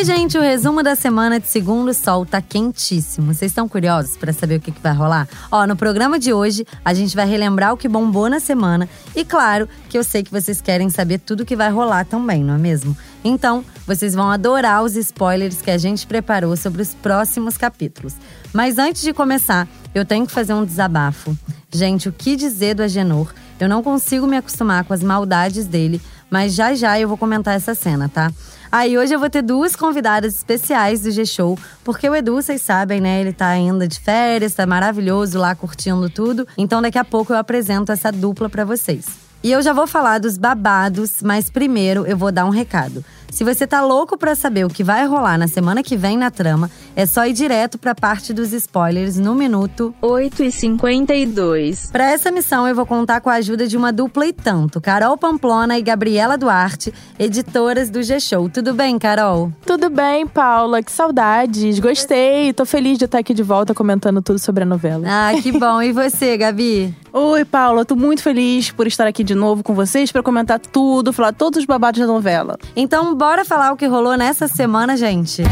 Oi, gente, o resumo da semana de segundo sol tá quentíssimo. Vocês estão curiosos para saber o que, que vai rolar? Ó, no programa de hoje, a gente vai relembrar o que bombou na semana. E claro que eu sei que vocês querem saber tudo que vai rolar também, não é mesmo? Então, vocês vão adorar os spoilers que a gente preparou sobre os próximos capítulos. Mas antes de começar, eu tenho que fazer um desabafo. Gente, o que dizer do Agenor? Eu não consigo me acostumar com as maldades dele, mas já já eu vou comentar essa cena, tá? Aí hoje eu vou ter duas convidadas especiais do G-Show, porque o Edu, vocês sabem, né? Ele tá ainda de férias, tá maravilhoso lá curtindo tudo. Então daqui a pouco eu apresento essa dupla para vocês. E eu já vou falar dos babados, mas primeiro eu vou dar um recado. Se você tá louco para saber o que vai rolar na semana que vem na trama, é só ir direto pra parte dos spoilers no minuto 8 e 52. Para essa missão, eu vou contar com a ajuda de uma dupla e tanto, Carol Pamplona e Gabriela Duarte, editoras do G-Show. Tudo bem, Carol? Tudo bem, Paula. Que saudades. Gostei. Tô feliz de estar aqui de volta comentando tudo sobre a novela. Ah, que bom. E você, Gabi? Oi, Paula. Tô muito feliz por estar aqui de novo com vocês para comentar tudo, falar todos os babados da novela. Então, bora falar o que rolou nessa semana, gente?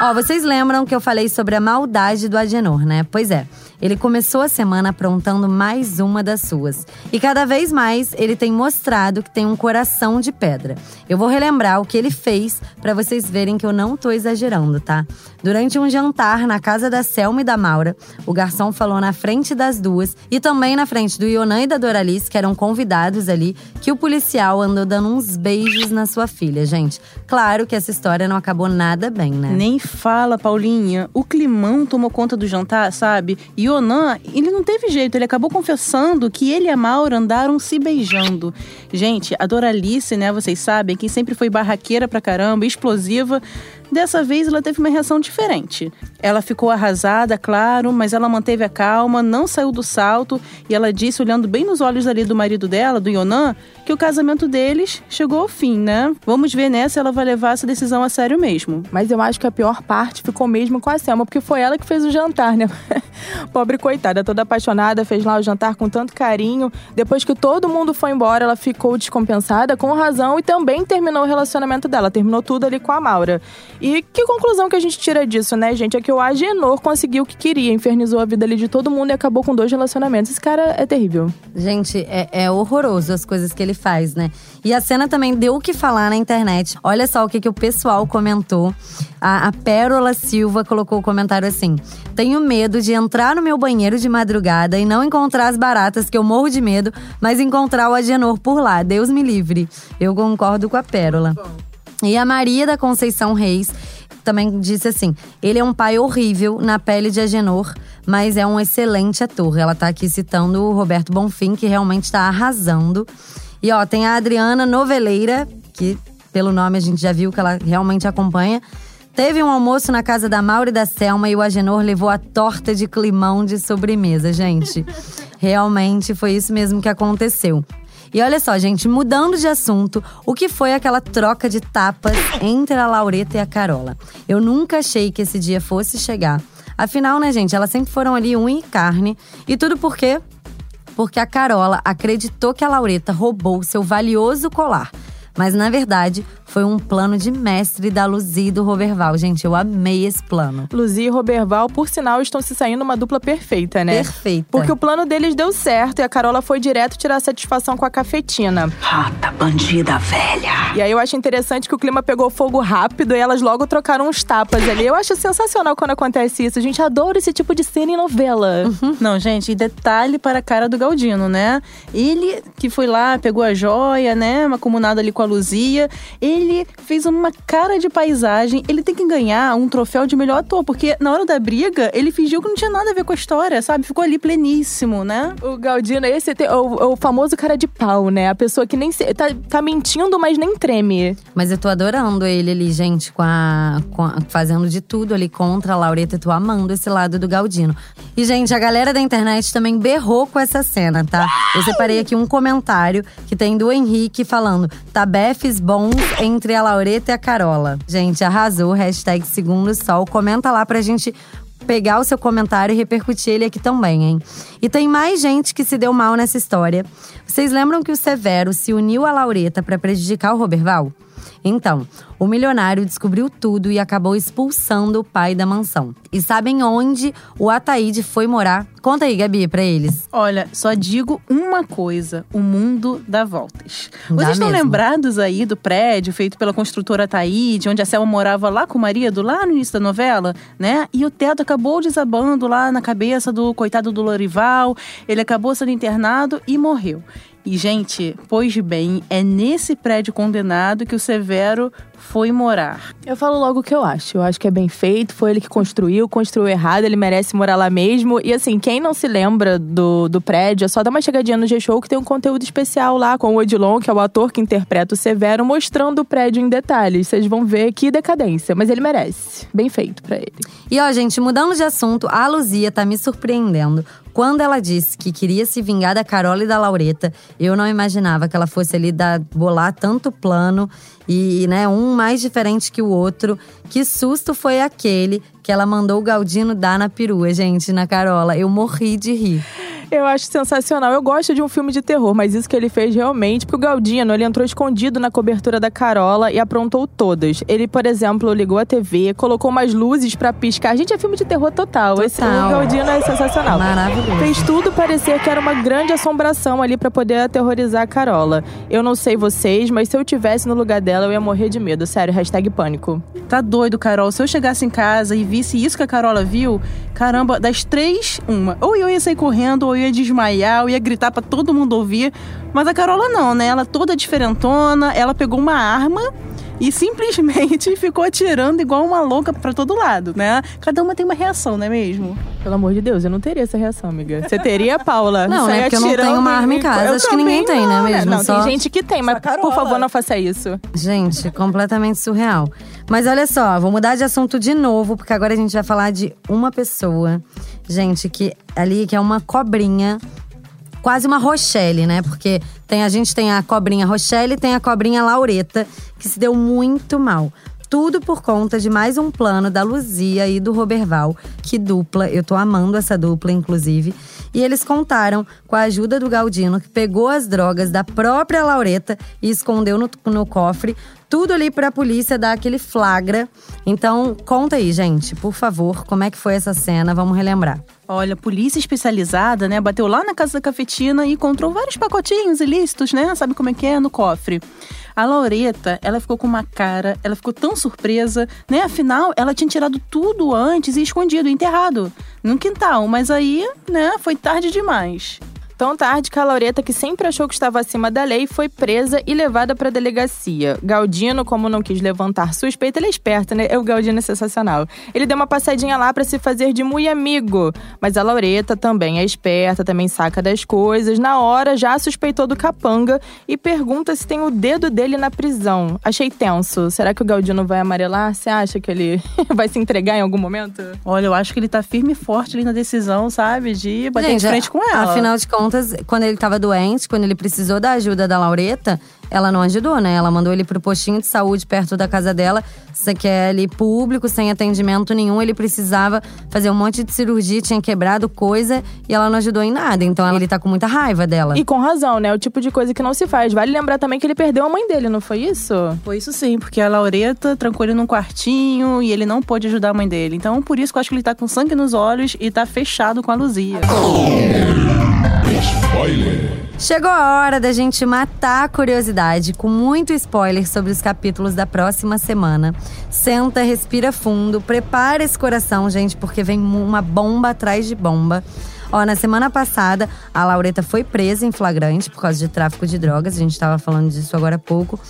Ó, vocês lembram que eu falei sobre a maldade do Agenor, né? Pois é. Ele começou a semana aprontando mais uma das suas. E cada vez mais ele tem mostrado que tem um coração de pedra. Eu vou relembrar o que ele fez para vocês verem que eu não tô exagerando, tá? Durante um jantar na casa da Selma e da Maura, o garçom falou na frente das duas e também na frente do Ionan e da Doralice, que eram convidados ali, que o policial andou dando uns beijos na sua filha, gente. Claro que essa história não acabou nada bem, né? Nem fala, Paulinha. O climão tomou conta do jantar, sabe? E Yonan, ele não teve jeito, ele acabou confessando que ele e a Maura andaram se beijando. Gente, a Doralice, né, vocês sabem, que sempre foi barraqueira pra caramba, explosiva, Dessa vez ela teve uma reação diferente. Ela ficou arrasada, claro, mas ela manteve a calma, não saiu do salto e ela disse, olhando bem nos olhos ali do marido dela, do Yonan, que o casamento deles chegou ao fim, né? Vamos ver né, se ela vai levar essa decisão a sério mesmo. Mas eu acho que a pior parte ficou mesmo com a Selma, porque foi ela que fez o jantar, né? Pobre coitada, toda apaixonada, fez lá o jantar com tanto carinho. Depois que todo mundo foi embora, ela ficou descompensada, com razão, e também terminou o relacionamento dela. Terminou tudo ali com a Maura. E que conclusão que a gente tira disso, né, gente? É que o Agenor conseguiu o que queria, infernizou a vida ali de todo mundo e acabou com dois relacionamentos. Esse cara é terrível. Gente, é, é horroroso as coisas que ele faz, né? E a cena também deu o que falar na internet. Olha só o que, que o pessoal comentou. A, a Pérola Silva colocou o comentário assim: Tenho medo de entrar no meu banheiro de madrugada e não encontrar as baratas, que eu morro de medo, mas encontrar o Agenor por lá. Deus me livre. Eu concordo com a Pérola. E a Maria da Conceição Reis também disse assim: ele é um pai horrível na pele de Agenor, mas é um excelente ator. Ela tá aqui citando o Roberto Bonfim, que realmente está arrasando. E ó, tem a Adriana Noveleira, que pelo nome a gente já viu que ela realmente acompanha. Teve um almoço na casa da Maura e da Selma e o Agenor levou a torta de climão de sobremesa, gente. Realmente foi isso mesmo que aconteceu. E olha só, gente, mudando de assunto, o que foi aquela troca de tapas entre a Laureta e a Carola? Eu nunca achei que esse dia fosse chegar. Afinal, né, gente, elas sempre foram ali unha e carne. E tudo por quê? Porque a Carola acreditou que a Laureta roubou seu valioso colar. Mas na verdade, foi um plano de mestre da Luzi e do Roberval. Gente, eu amei esse plano. Luzi e Roberval, por sinal, estão se saindo uma dupla perfeita, né? Perfeita. Porque o plano deles deu certo e a Carola foi direto tirar satisfação com a cafetina. Rata bandida velha. E aí eu acho interessante que o clima pegou fogo rápido e elas logo trocaram uns tapas ali. Eu acho sensacional quando acontece isso. A gente adora esse tipo de cena em novela. Uhum. Não, gente, detalhe para a cara do Galdino, né? Ele que foi lá, pegou a joia, né? Uma comunada ali com a Luzia. Ele fez uma cara de paisagem. Ele tem que ganhar um troféu de melhor ator, porque na hora da briga, ele fingiu que não tinha nada a ver com a história, sabe? Ficou ali pleníssimo, né? O Galdino, esse é o, o famoso cara de pau, né? A pessoa que nem se, tá, tá mentindo, mas nem treme. Mas eu tô adorando ele ali, gente, com a, com a, fazendo de tudo ali contra a Laureta. Eu tô amando esse lado do Galdino. E, gente, a galera da internet também berrou com essa cena, tá? Eu separei aqui um comentário que tem do Henrique falando: Tabefes bons entre a Laureta e a Carola. Gente, arrasou. Hashtag Segundo Sol. Comenta lá pra gente pegar o seu comentário e repercutir ele aqui também, hein? E tem mais gente que se deu mal nessa história. Vocês lembram que o Severo se uniu a Laureta para prejudicar o Roberval? Então, o milionário descobriu tudo e acabou expulsando o pai da mansão. E sabem onde o Ataíde foi morar? Conta aí, Gabi, pra eles. Olha, só digo uma coisa: o mundo dá voltas. Dá Vocês estão mesmo. lembrados aí do prédio feito pela construtora Taíde, onde a Selma morava lá com o marido, lá no início da novela, né? E o teto acabou desabando lá na cabeça do coitado do Lorival. Ele acabou sendo internado e morreu. E, gente, pois bem, é nesse prédio condenado que o Severo foi morar. Eu falo logo o que eu acho. Eu acho que é bem feito, foi ele que construiu, construiu errado, ele merece morar lá mesmo. E assim, quem não se lembra do, do prédio, é só dar uma chegadinha no G-Show que tem um conteúdo especial lá com o Odilon, que é o ator que interpreta o Severo, mostrando o prédio em detalhes. Vocês vão ver que decadência, mas ele merece. Bem feito pra ele. E ó, gente, mudando de assunto, a Luzia tá me surpreendendo. Quando ela disse que queria se vingar da Carola e da Laureta, eu não imaginava que ela fosse ali dar, bolar tanto plano e, né, um mais diferente que o outro. Que susto foi aquele que ela mandou o Galdino dar na perua, gente, na Carola. Eu morri de rir. Eu acho sensacional. Eu gosto de um filme de terror, mas isso que ele fez realmente, porque o Galdino, ele entrou escondido na cobertura da Carola e aprontou todas. Ele, por exemplo, ligou a TV, colocou umas luzes pra piscar. Gente, é filme de terror total. Esse, o Total. Galdino é sensacional. Maravilhoso. Fez tudo parecer que era uma grande assombração ali pra poder aterrorizar a Carola. Eu não sei vocês, mas se eu tivesse no lugar dela, eu ia morrer de medo. Sério, hashtag pânico. Tá doido, Carol. Se eu chegasse em casa e visse isso que a Carola viu, caramba, das três, uma. Ou eu ia sair correndo, ou eu ia desmaiar, ou ia gritar pra todo mundo ouvir. Mas a Carola não, né? Ela toda diferentona, ela pegou uma arma e simplesmente ficou atirando igual uma louca pra todo lado, né? Cada uma tem uma reação, não é mesmo? Pelo amor de Deus, eu não teria essa reação, amiga. Você teria, Paula? Não, né, Sair porque eu não tenho uma arma em casa. Eu Acho que ninguém também tem, né, não, mesmo? Não, Só- tem gente que tem, mas por favor, não faça isso. Gente, completamente surreal. Mas olha só, vou mudar de assunto de novo, porque agora a gente vai falar de uma pessoa, gente, que ali que é uma cobrinha, quase uma Rochelle, né? Porque tem a gente tem a cobrinha Rochelle e tem a cobrinha Laureta, que se deu muito mal. Tudo por conta de mais um plano da Luzia e do Roberval. Que dupla, eu tô amando essa dupla, inclusive. E eles contaram com a ajuda do Galdino, que pegou as drogas da própria Laureta e escondeu no, no cofre. Tudo ali pra polícia dar aquele flagra. Então, conta aí, gente, por favor, como é que foi essa cena? Vamos relembrar. Olha, a polícia especializada, né, bateu lá na casa da cafetina e encontrou vários pacotinhos ilícitos, né? Sabe como é que é? No cofre. A Laureta, ela ficou com uma cara, ela ficou tão surpresa, né? Afinal, ela tinha tirado tudo antes e escondido, enterrado no quintal. Mas aí, né, foi tarde demais. Tão tarde que a Laureta, que sempre achou que estava acima da lei, foi presa e levada para a delegacia. Galdino, como não quis levantar suspeita, ele é esperto, né? O Galdino é sensacional. Ele deu uma passadinha lá para se fazer de muito amigo. Mas a Laureta também é esperta, também saca das coisas. Na hora, já suspeitou do capanga e pergunta se tem o dedo dele na prisão. Achei tenso. Será que o Galdino vai amarelar? Você acha que ele vai se entregar em algum momento? Olha, eu acho que ele tá firme e forte ali na decisão, sabe? De bater de frente com ela. Afinal de contas, quando ele tava doente, quando ele precisou da ajuda da Laureta, ela não ajudou, né? Ela mandou ele pro postinho de saúde perto da casa dela. Você quer ali público, sem atendimento nenhum. Ele precisava fazer um monte de cirurgia, tinha quebrado coisa e ela não ajudou em nada. Então ele tá com muita raiva dela. E com razão, né? O tipo de coisa que não se faz. Vale lembrar também que ele perdeu a mãe dele, não foi isso? Foi isso sim, porque a Laureta trancou ele num quartinho e ele não pôde ajudar a mãe dele. Então, por isso que eu acho que ele tá com sangue nos olhos e tá fechado com a Luzia. Chegou a hora da gente matar a curiosidade com muito spoiler sobre os capítulos da próxima semana. Senta, respira fundo, prepara esse coração, gente, porque vem uma bomba atrás de bomba. Ó, na semana passada, a Laureta foi presa em flagrante por causa de tráfico de drogas. A gente tava falando disso agora há pouco.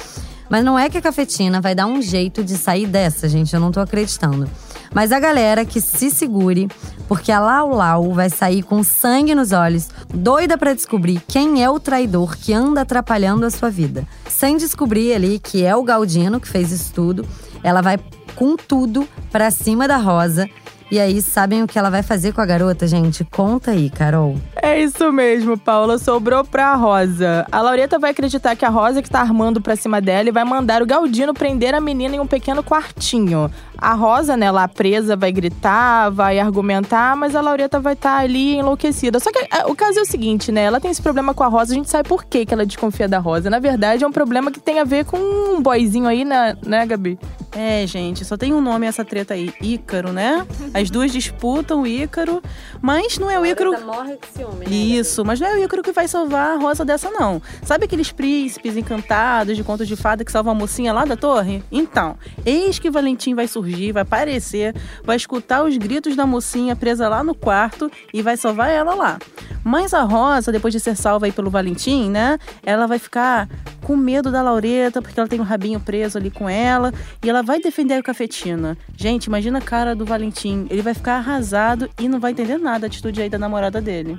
Mas não é que a cafetina vai dar um jeito de sair dessa, gente. Eu não tô acreditando. Mas a galera que se segure, porque a Lau Lau vai sair com sangue nos olhos, doida pra descobrir quem é o traidor que anda atrapalhando a sua vida. Sem descobrir ali que é o Galdino que fez isso tudo, ela vai com tudo pra cima da Rosa. E aí, sabem o que ela vai fazer com a garota, gente? Conta aí, Carol. É isso mesmo, Paula. Sobrou pra Rosa. A Laureta vai acreditar que a Rosa que tá armando pra cima dela e vai mandar o Galdino prender a menina em um pequeno quartinho. A Rosa, né, lá presa, vai gritar, vai argumentar, mas a Laureta vai estar tá ali enlouquecida. Só que é, o caso é o seguinte, né? Ela tem esse problema com a Rosa, a gente sabe por que, que ela desconfia da Rosa. Na verdade, é um problema que tem a ver com um boyzinho aí, né, né Gabi? É, gente, só tem um nome essa treta aí, Ícaro, né? As duas disputam o Ícaro, mas não é o Ícaro. morre de ciúme, né? Isso, mas não é o Ícaro que vai salvar a Rosa dessa, não. Sabe aqueles príncipes encantados de contos de fada que salvam a mocinha lá da torre? Então, eis que Valentim vai surgir, vai aparecer, vai escutar os gritos da mocinha presa lá no quarto e vai salvar ela lá. Mas a Rosa, depois de ser salva aí pelo Valentim, né? Ela vai ficar com medo da Laureta, porque ela tem um rabinho preso ali com ela, e ela vai defender a cafetina. Gente, imagina a cara do Valentim. Ele vai ficar arrasado e não vai entender nada da atitude aí da namorada dele.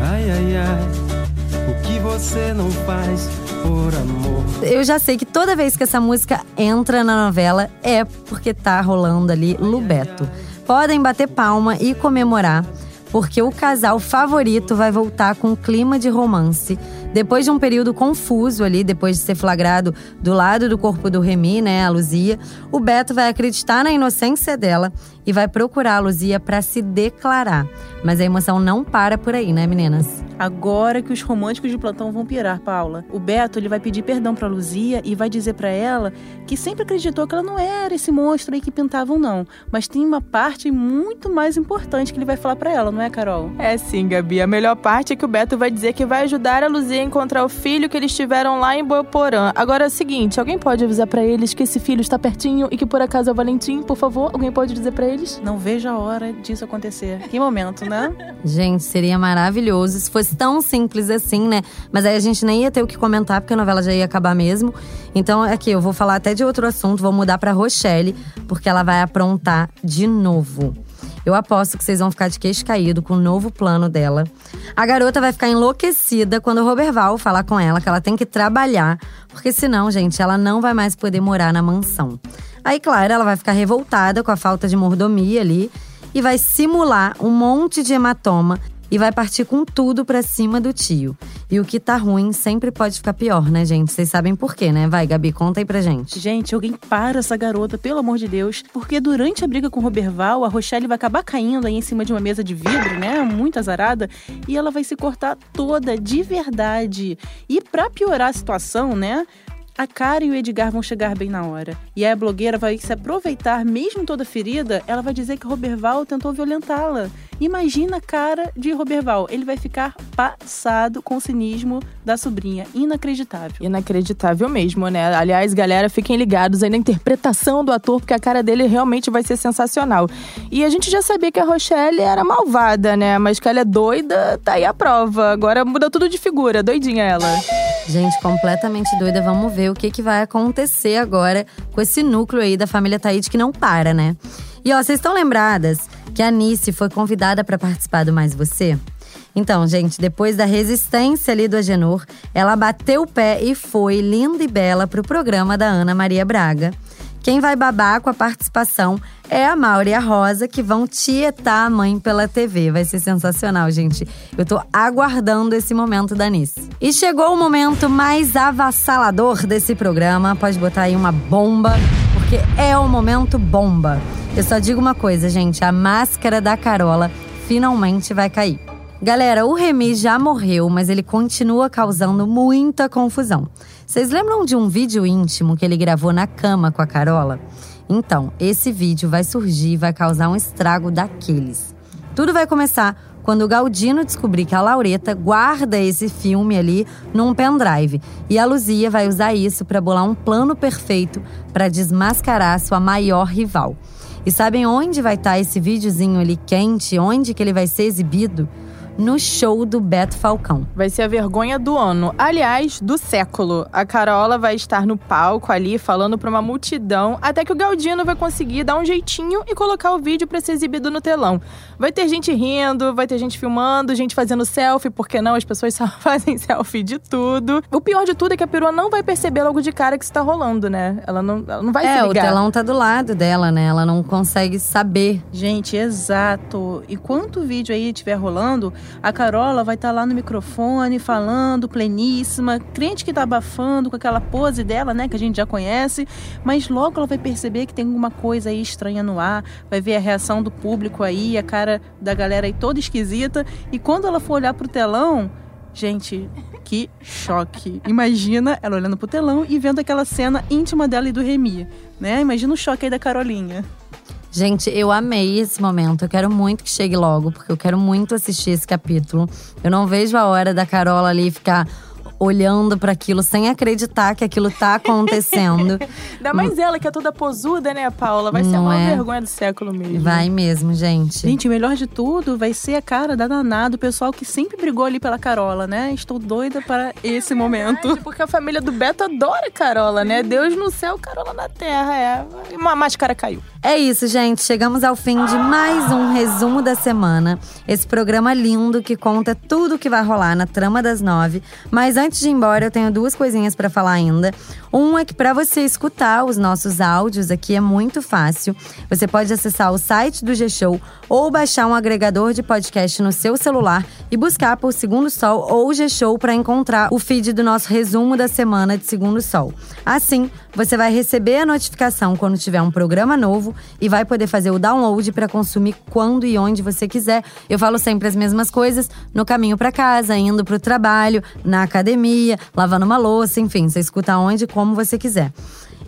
Ai, ai, ai, o que você não faz por amor? Eu já sei que toda vez que essa música entra na novela é porque tá rolando ali Lubeto. Podem bater palma e comemorar porque o casal favorito vai voltar com um clima de romance. Depois de um período confuso ali, depois de ser flagrado do lado do corpo do Remy, né, a Luzia, o Beto vai acreditar na inocência dela e vai procurar a Luzia para se declarar. Mas a emoção não para por aí, né, meninas? Agora que os românticos de plantão vão pirar, Paula. O Beto ele vai pedir perdão para Luzia e vai dizer para ela que sempre acreditou que ela não era esse monstro aí que pintavam não, mas tem uma parte muito mais importante que ele vai falar para ela, não é, Carol? É sim, Gabi. A melhor parte é que o Beto vai dizer que vai ajudar a Luzia a encontrar o filho que eles tiveram lá em Boiporã. Agora é o seguinte, alguém pode avisar para eles que esse filho está pertinho e que por acaso é o Valentim, por favor? Alguém pode dizer para eles? Não vejo a hora disso acontecer. Que momento, né? Gente, seria maravilhoso se fosse fosse tão simples assim, né? Mas aí a gente nem ia ter o que comentar, porque a novela já ia acabar mesmo. Então, aqui, eu vou falar até de outro assunto, vou mudar pra Rochelle, porque ela vai aprontar de novo. Eu aposto que vocês vão ficar de queixo caído com o novo plano dela. A garota vai ficar enlouquecida quando o Roberval falar com ela que ela tem que trabalhar, porque senão, gente, ela não vai mais poder morar na mansão. Aí, claro, ela vai ficar revoltada com a falta de mordomia ali e vai simular um monte de hematoma e vai partir com tudo pra cima do tio. E o que tá ruim sempre pode ficar pior, né, gente? Vocês sabem por quê, né? Vai, Gabi, conta aí pra gente. Gente, alguém para essa garota, pelo amor de Deus. Porque durante a briga com o Roberval, a Rochelle vai acabar caindo aí em cima de uma mesa de vidro, né? Muito azarada. E ela vai se cortar toda, de verdade. E pra piorar a situação, né? A Cara e o Edgar vão chegar bem na hora. E aí a blogueira vai se aproveitar, mesmo toda ferida, ela vai dizer que Roberval tentou violentá-la. Imagina a cara de Roberval. Ele vai ficar passado com o cinismo da sobrinha. Inacreditável. Inacreditável mesmo, né? Aliás, galera, fiquem ligados aí na interpretação do ator, porque a cara dele realmente vai ser sensacional. E a gente já sabia que a Rochelle era malvada, né? Mas que ela é doida, tá aí a prova. Agora muda tudo de figura, doidinha ela. Gente, completamente doida. Vamos ver o que, que vai acontecer agora com esse núcleo aí da família Taíde que não para, né? E ó, vocês estão lembradas que a Nice foi convidada para participar do Mais Você? Então, gente, depois da resistência ali do Agenor, ela bateu o pé e foi linda e bela pro programa da Ana Maria Braga. Quem vai babar com a participação é a Mauri e a Rosa, que vão tietar a mãe pela TV. Vai ser sensacional, gente. Eu tô aguardando esse momento da Nice. E chegou o momento mais avassalador desse programa. Pode botar aí uma bomba, porque é o momento bomba. Eu só digo uma coisa, gente: a máscara da Carola finalmente vai cair. Galera, o Remy já morreu, mas ele continua causando muita confusão. Vocês lembram de um vídeo íntimo que ele gravou na cama com a Carola? Então, esse vídeo vai surgir e vai causar um estrago daqueles. Tudo vai começar quando o Galdino descobrir que a Laureta guarda esse filme ali num pendrive. E a Luzia vai usar isso para bolar um plano perfeito para desmascarar sua maior rival. E sabem onde vai estar tá esse videozinho ali quente? Onde que ele vai ser exibido? No show do Beto Falcão. Vai ser a vergonha do ano. Aliás, do século. A Carola vai estar no palco ali falando pra uma multidão, até que o Galdino vai conseguir dar um jeitinho e colocar o vídeo pra ser exibido no telão. Vai ter gente rindo, vai ter gente filmando, gente fazendo selfie, porque não? As pessoas só fazem selfie de tudo. O pior de tudo é que a perua não vai perceber logo de cara que isso tá rolando, né? Ela não, ela não vai é, se o ligar. telão tá do lado dela, né? Ela não consegue saber. Gente, exato. E quanto o vídeo aí estiver rolando, a Carola vai estar lá no microfone falando, pleníssima, crente que tá abafando com aquela pose dela, né, que a gente já conhece, mas logo ela vai perceber que tem alguma coisa aí estranha no ar, vai ver a reação do público aí, a cara da galera aí toda esquisita, e quando ela for olhar pro telão, gente, que choque. Imagina ela olhando pro telão e vendo aquela cena íntima dela e do Remy, né? Imagina o choque aí da Carolinha. Gente, eu amei esse momento. Eu quero muito que chegue logo, porque eu quero muito assistir esse capítulo. Eu não vejo a hora da Carola ali ficar olhando para aquilo sem acreditar que aquilo tá acontecendo. Ainda mais ela, que é toda posuda, né, Paula? Vai ser Não uma é? vergonha do século mesmo. Vai mesmo, gente. Gente, o melhor de tudo vai ser a cara da danada, o pessoal que sempre brigou ali pela Carola, né? Estou doida para esse momento. Verdade, Porque a família do Beto adora Carola, né? Deus no céu, Carola na terra. É. Uma máscara caiu. É isso, gente. Chegamos ao fim de mais um resumo da semana. Esse programa lindo que conta tudo o que vai rolar na trama das nove. Mas antes de ir embora, eu tenho duas coisinhas pra falar ainda. Um é que pra você escutar os nossos áudios aqui é muito fácil. Você pode acessar o site do G-Show ou baixar um agregador de podcast no seu celular e buscar por Segundo Sol ou G-Show para encontrar o feed do nosso resumo da semana de Segundo Sol. Assim, você vai receber a notificação quando tiver um programa novo e vai poder fazer o download para consumir quando e onde você quiser. Eu falo sempre as mesmas coisas no caminho para casa, indo para o trabalho, na academia, lavando uma louça, enfim, você escuta onde e como você quiser.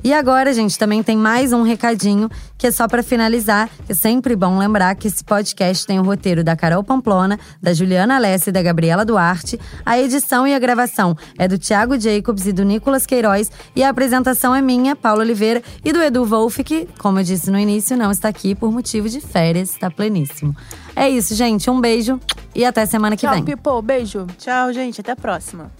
E agora, gente, também tem mais um recadinho que é só para finalizar. É sempre bom lembrar que esse podcast tem o roteiro da Carol Pamplona, da Juliana Alessi e da Gabriela Duarte. A edição e a gravação é do Thiago Jacobs e do Nicolas Queiroz. E a apresentação é minha, Paula Oliveira, e do Edu Wolff, que, como eu disse no início, não está aqui por motivo de férias, está pleníssimo. É isso, gente. Um beijo e até semana que Tchau, vem. Pipo. Beijo. Tchau, gente. Até a próxima.